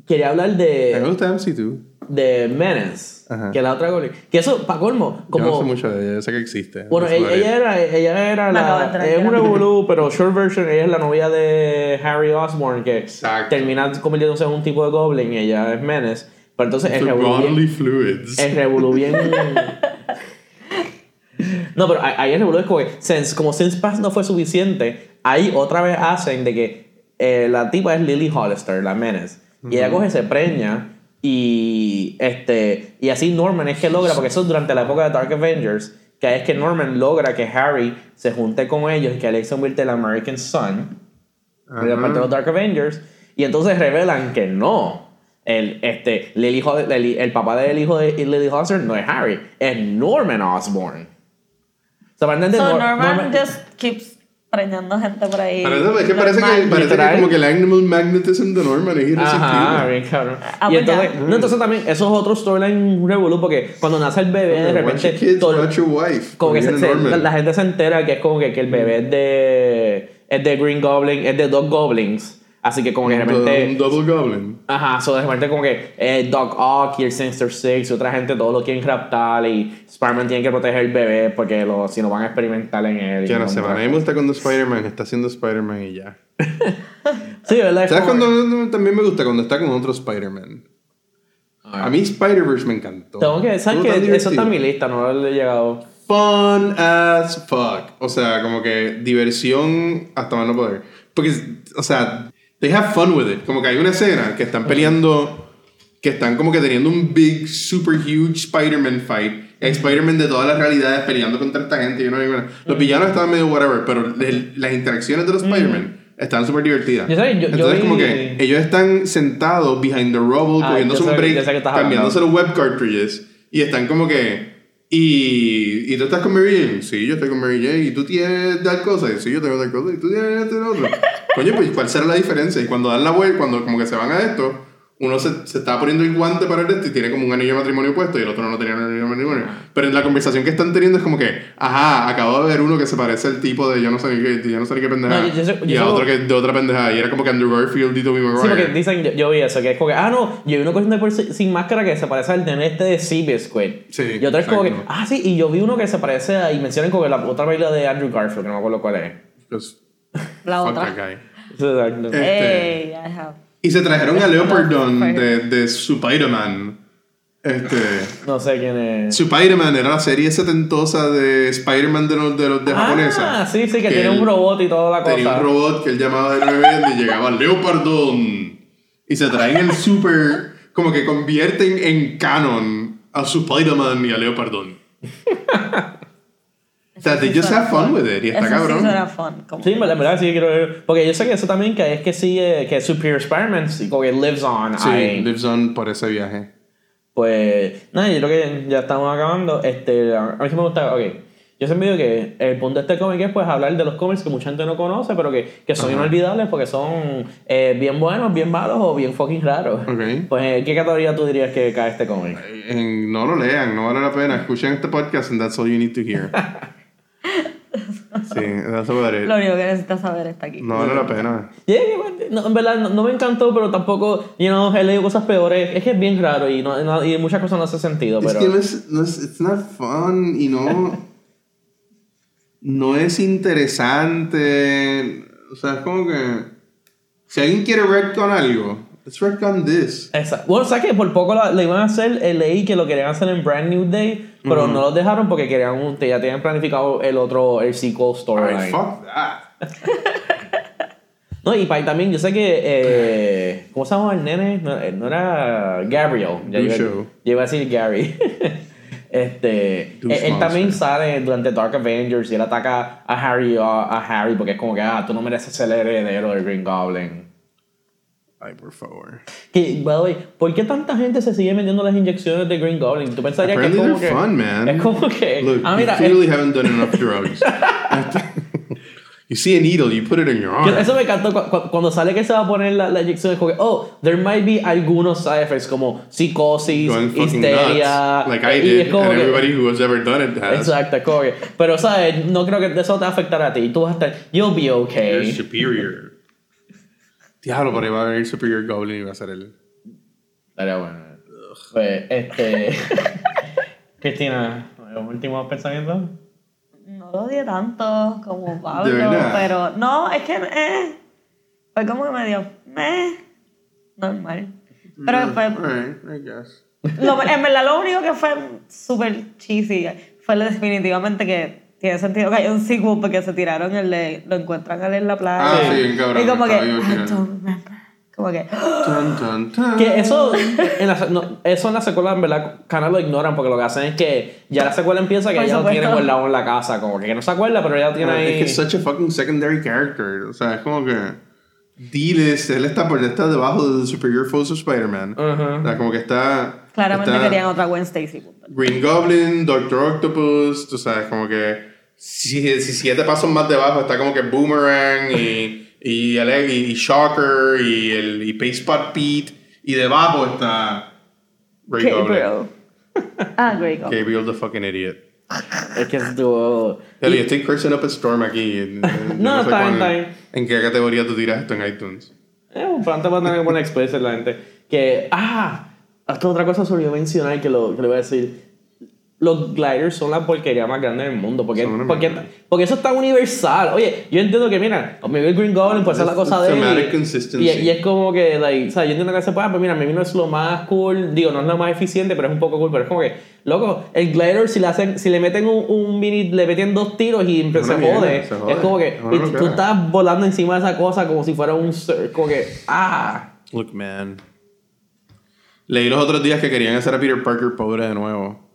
Quería hablar A mí me de, gusta MC2. de Menace. Ajá. Que la otra Goblin. Que eso, para colmo, Yo no sé como. mucho de ella, yo sé que existe. Bueno, ella, era, ella era Me de la. Es un revolú, pero short version, ella es la novia de Harry Osborn, que Exacto. termina convirtiéndose en un tipo de Goblin y ella es Menace. Pero entonces The revolú bien- bodily fluids. el revolú bien. No, pero ahí el revolú es como que, since, como Since Pass no fue suficiente, ahí otra vez hacen de que eh, la tipa es Lily Hollister, la Menace. Y ella coge, se preña y este y así Norman es que logra, porque eso es durante la época de Dark Avengers, que es que Norman logra que Harry se junte con ellos y que Alex se convierte en el American Son de Ajá. parte de los Dark Avengers y entonces revelan que no el, este, el, hijo de- el, el papá del hijo de Lily Hollister no es Harry, es Norman Osborn. O sea, para entender, So Nor- Norman just keeps preñando gente por ahí. Parece, es que parece, que, parece que como que el animal magnetism de Norman es Ajá, irresistible. bien cabrón. Ah, y pues entonces, no, entonces también, eso es otro storyline revolú porque cuando nace el bebé, de Watch repente, your kids, todo- your wife. como que se- se- la, la gente se entera que es como que, que el bebé es de, es de Green Goblin, es de Dog Goblins. Así que como que de Un repente... double goblin. Ajá, so de repente como que eh, Doc Ock y el Sinister Six y otra gente todos lo quieren raptar y Spider-Man tiene que proteger el bebé porque lo, si no van a experimentar en él. Ya no man. A mí me gusta cuando Spider-Man está haciendo Spider-Man y ya. Sí, ¿verdad? Es ¿Sabes cuando también me gusta? Cuando está con otro Spider-Man. A mí Spider-Verse me encantó. Tengo que, ¿sabes qué? Eso está en mi lista, no le he llegado. Fun as fuck. O sea, como que diversión hasta más no poder. Porque, o sea, they have fun with it. Como que hay una escena que están peleando, que están como que teniendo un big, super huge Spider-Man fight. Spider-Man de todas las realidades peleando contra esta gente. y uno dice, bueno, los villanos estaban medio whatever, pero el- las interacciones de los Spider-Man estaban súper divertidas. Yo sé, yo- yo Entonces, como vi- que ellos están sentados behind the rubble, Ah, cogiéndose yo un break, yo cambiándose los web cartridges, y están como que. Y, y tú estás con Mary Jane. Sí, yo estoy con Mary Jane. Y tú tienes tal cosa. Y sí, yo tengo tal cosa. Y tú tienes lo otro. Coño, pues, ¿cuál será la diferencia? Y cuando dan la vuelta, cuando como que se van a esto, uno se, se estaba poniendo el guante para el este y tiene como un anillo de matrimonio puesto y el otro no tenía un anillo de matrimonio. Pero en la conversación que están teniendo es como que, ajá, acabo de ver uno que se parece al tipo de yo no sé ni qué, yo no sé ni qué pendeja. No, yo- yo y yo a otro que de otra pendeja. Y era como que Andrew Garfield y Tobey Maguire. Sí, porque dicen, yo, yo vi eso, que es como que, ah, no, yo vi uno cogiendo por si- sin máscara que se parece al nene este de Seabiscuit. Sí, Y otro es como que, ah, sí, y yo vi uno que se parece a, y mencionan como que la otra baila de Andrew Garfield, que no me acuerdo cuál es. Pues, La fuck otra. Eh, Hey, I have. Y se trajeron a Leopardon de, de Spider-Man. Este. No sé quién es. Spider-Man era la serie setentosa de Spider-Man de los de, los de Ah, japonesa. sí, sí, que, Que tiene un robot y toda la cosa. Tenía un robot que él llamaba de nueve y llegaba Leopardon. Y se traen el super. Como que convierten en canon a Spider-Man y a Leopardon. O sea, they just have fun with it. Y está Eso cabrón. sí suena fun. Como Sí, en verdad, sí quiero ver. Porque yo sé que eso también, que es que sigue, que Superior Spider-Man, sí, como que lives on. Sí, ahí. lives on por ese viaje. Pues, nada, yo creo que ya estamos acabando. Este, a mí sí me gusta, ok. Yo siempre digo que el punto de este cómic es pues hablar de los cómics que mucha gente no conoce, pero que, que son inolvidables porque son eh, bien buenos, bien malos o bien fucking raros. Ok. Pues, ¿en qué categoría tú dirías que cae este cómic? No lo lean, no vale la pena. Escuchen este podcast and that's all you need to hear. Sí, that's about it. Lo único que necesitas saber está aquí. No vale la pena. Yeah, no, en verdad no, no me encantó, pero tampoco, you know, he leído cosas peores. Es que es bien raro y, no, no- y muchas cosas no hace sentido, Es que no es, no es, it's not fun y no, no es interesante. O sea, es como que si alguien quiere retcon algo, let's retcon this. Exacto. Bueno, ¿sabes que Por poco la- lo iban a hacer, eh, leí que lo querían hacer en Brand New Day, pero no lo dejaron porque querían un, ya tenían planificado el otro, el sequel storyline. fuck that. No, y para también, yo sé que, eh, ¿cómo se llama el nene? No, eh, no era Gabriel. Ya iba, a decir Gary. este, Douche él, él también sale durante Dark Avengers y él ataca a Harry, a, a Harry porque es como que, ah, tú no mereces ser el heredero del Green Goblin. Ay, por favor. Que, by the way, ¿por qué tanta gente se sigue metiendo las inyecciones de Green Goblin? ¿Tú pensarías que es como que... fun, man. Es como que... Look, ah, mira, you clearly haven't done enough drugs. You see a needle, you put it in your arm. Eso me encantó cu- cu- cuando sale que se va a poner la, la inyección. Es como que, oh, there might be algunos side effects como psicosis, histeria. nuts. Like I y did, es como and que- everybody who has ever done it has. Exacto, es como que- Pero, ¿sabes? No creo que eso te va a ti. Tú vas a estar, you'll be You're okay. superior. Diablo, por ahí va a venir Superior Goblin y va a ser el. Estaría bueno. Pues, este. Cristina, último pensamiento. No lo odié tanto como Pablo, pero no, es que eh, fue como que medio meh, normal. Pero después, Alright, I guess. lo- en verdad lo único que fue súper cheesy fue lo definitivamente que tiene sentido que haya un sequel porque se tiraron el de lo encuentran a él en la playa. Ah, sí, cabrón, Y como que, I don't remember. Como que, Tan, tan, tan. Que eso en, la, no, eso en la secuela, en verdad, canal lo ignoran porque lo que hacen es que ya la secuela empieza que Por ella lo tiene guardado en la casa. Como que no se acuerda, pero ella tiene Ah, ahí. Es que es such a fucking secondary character. O sea, es como que. Diles, él está, por, está debajo de The Superior Force of Spider-Man. Ajá. O sea, como que está. claramente está querían otra Gwen Stacy. Green Goblin, Doctor Octopus, tú sabes, como que. Si, si siete pasos más debajo está como que Boomerang y. y, el, y, Shocker y el y Pacepot Pete. Y debajo está. Grey Goblin. Gabriel. Ah, Grey Goblin. Gabriel the fucking idiot. Es que estuvo. Pero yo estoy cursing up a storm aquí. en- en- yo No, sé está bien, está bien. ¿En qué categoría tú tiras esto en iTunes? Eh, pronto va a tener buena experiencia la gente. Que. Ah, hasta otra cosa se olvidó mencionar que lo, que le voy a decir. Los gliders son la porquería más grande del mundo. Porque, porque, porque eso está universal. Oye, yo entiendo que, mira, me el Green Goblin puede ser la cosa de él. Y, y es como que, like, o sea, yo entiendo que se puede, pero mira, a mí no es lo más cool. Digo, no es lo más eficiente, pero es un poco cool. Pero es como que, loco, el glider, si le, hacen, si le meten un, un mini, le meten dos tiros y se mierda, jode. se jode. Es como que y tú estás volando encima de esa cosa como si fuera un. Como que, ah. Look, man. Leí los otros días que querían hacer a Peter Parker pobre de nuevo.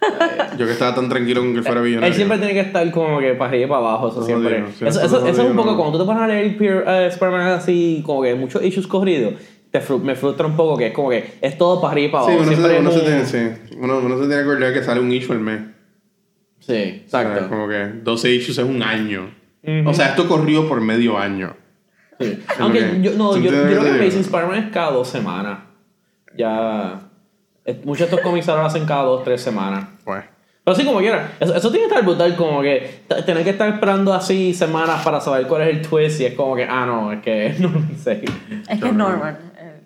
Yo que estaba tan tranquilo con que él fuera billonario. Él siempre tiene que estar como que para arriba y para abajo, eso No, siempre. jodido, siempre eso, eso, eso es un poco, cuando tú te pones a leer Peter, eh, Spider-Man así, como que muchos issues corridos, te fru- me frustra un poco que es como que es todo para arriba y para Sí, abajo. uno, se, uno, se tiene, sí. Uno, uno se tiene que acordar que sale un issue al mes. Sí, O sea, exacto. como que 12 issues es un año. O sea, esto corrió por medio año. Sí. Aunque que- yo, no, ¿tú yo, yo creo lo que Amazing? Spider-Man es cada dos semanas. Ya. Eh, Muchos de estos cómics ahora lo hacen cada dos, tres semanas. Pues. Pero sí, como quiera. Eso, eso tiene que estar brutal, como que tener que estar esperando así semanas para saber cuál es el twist y es como que, ah, no, es que no sé. Es que es Norman. eh,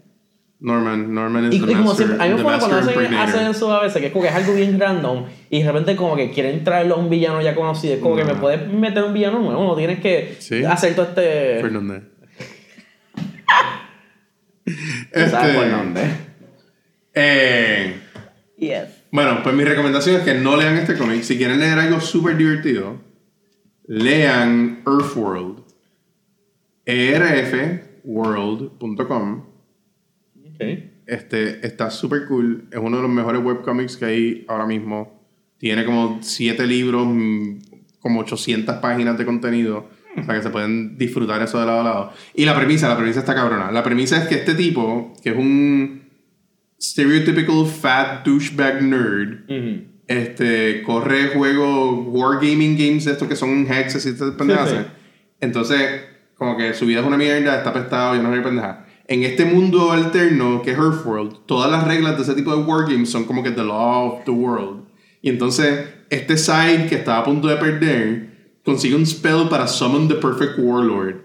Norman, Norman is Y, the y como siempre, a mí me pone cuando hacen, hacen eso a veces, que es como que es algo bien random y de repente como que quieren traerlo a un villano ya conocido. Es como que me puedes meter un villano nuevo, no tienes que Sí. hacer todo este... Fernández. ¿Sabes Este, por dónde? Eh, Yes. bueno, pues mi recomendación es que no lean este cómic. Si quieren leer algo súper divertido, lean Earthworld. E erfworld.com. Okay. Este, está súper cool. Es uno de los mejores webcomics que hay ahora mismo. Tiene como 7 libros, mm, como 800 páginas de contenido. O sea que se pueden disfrutar eso de lado a lado. Y la premisa, la premisa está cabrona. La premisa es que este tipo, que es un stereotypical fat douchebag nerd, Ujú. este, corre juegos, wargaming games estos que son hexes y estas pendejas. sí. Entonces, como que su vida es una mierda, está apestado y no es pendeja. En este mundo alterno que es Earthworld, todas las reglas de ese tipo de wargames son como que the law of the world. Y entonces, este side que estaba a punto de perder, consigue un spell para summon the perfect warlord.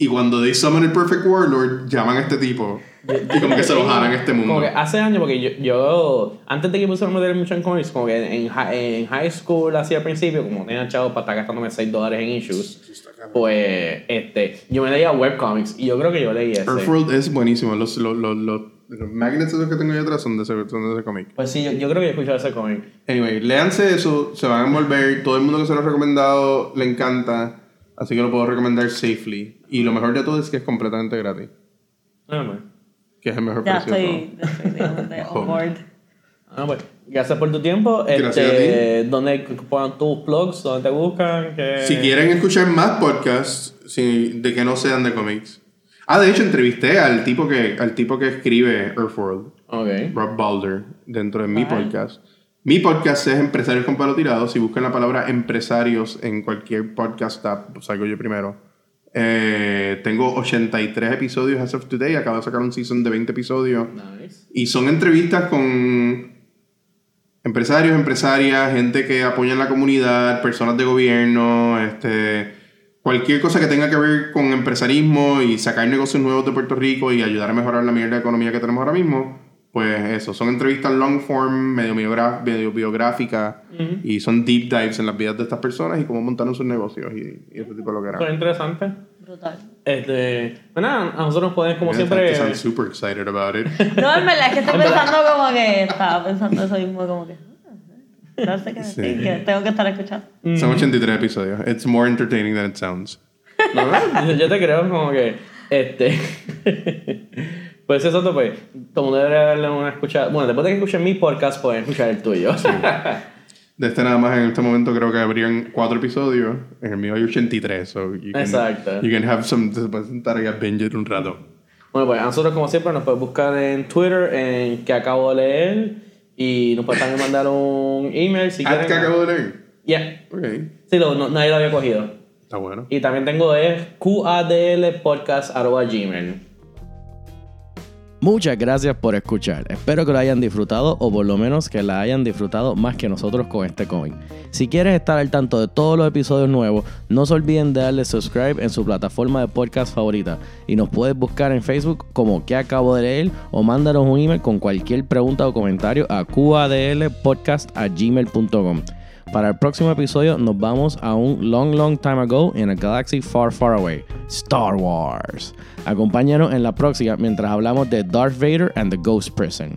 Y cuando they summon el perfect warlord, llaman a este tipo. Y como que se lo jalan a este mundo. Como que hace años, porque yo, yo antes de que pusiera a meter mucho en cómics, como que en, en high school, así al principio, como tenía chavos para estar gastándome 6 dólares en issues, pues este, yo me leía webcomics y yo creo que yo leí ese. Earthworld es buenísimo. Los, los, los, los, los magnets esos que tengo ahí atrás son de ese, son de ese cómic. Pues sí, yo, yo creo que he escuchado ese cómic. Anyway, léanse eso, se van a envolver. Todo el mundo que se lo ha recomendado le encanta. Así que lo puedo recomendar safely. Y lo mejor de todo es que es completamente gratis. Ah, pues. Que es el mejor Ya precio de estoy definitivamente on board. Ah, pues. Gracias por tu tiempo. Gracias este, ¿Dónde ponen tus blogs? ¿Dónde te buscan? ¿Qué-. Si quieren escuchar más podcasts si- de que no sean de cómics. Ah, de hecho, entrevisté al tipo que, al tipo que escribe Earthworld. Ok. Rob Balder dentro de mi Ay. podcast. Mi podcast es Empresarios con Palo Tirado. Si buscan la palabra empresarios en cualquier podcast app, pues salgo yo primero. Eh, tengo 83 episodios as of today. Acabo de sacar un season de 20 episodios. Nice. Y son entrevistas con empresarios, empresarias, gente que apoya en la comunidad, personas de gobierno, este, cualquier cosa que tenga que ver con empresarismo y sacar negocios nuevos de Puerto Rico y ayudar a mejorar la mierda de economía que tenemos ahora mismo. Pues eso, son entrevistas long form, medio, medio biográficas y son deep dives en las vidas de estas personas y cómo montaron sus negocios y, y ese tipo de lo que era. Fue interesante. Brutal. Este, bueno, nada, a nosotros nos pueden, como Yeah, siempre. I'm super excited about it. No, en verdad es que estoy pensando como que estaba pensando eso mismo, como que. No sé qué Sí. decir, que tengo que estar escuchando. Son 83 episodios. It's more entertaining than it sounds. No, no, yo- yo te creo como que. Este. pues eso, pues. Todo el mundo debería darle una escuchada. Bueno, después de que escuchen mi podcast, pueden escuchar el tuyo. De este nada más en este momento creo que habrían cuatro episodios. En el mío hay 83. So you can, Exacto. You can have some. Te puedes sentar y a binge it un rato. bueno, pues a nosotros, como siempre, nos puedes buscar en Twitter, en que acabo de leer. Y nos pueden también mandar un email si Ad quieren. que acabo de leer. Yeah. Ok. Sí, lo, no, nadie lo había cogido. Está bueno. Y también tengo es qadlpodcast.gmail. Muchas gracias por escuchar. Espero que lo hayan disfrutado o por lo menos que la hayan disfrutado más que nosotros con este cómic. Si quieres estar al tanto de todos los episodios nuevos, no se olviden de darle subscribe en su plataforma de podcast favorita y nos puedes buscar en Facebook como que acabo de leer o mándanos un email con cualquier pregunta o comentario a qadlpodcast@gmail.com. Para el próximo episodio nos vamos a un long, long time ago in a galaxy far, far away. Star Wars. Acompáñanos en la próxima mientras hablamos de Darth Vader and the Ghost Prison.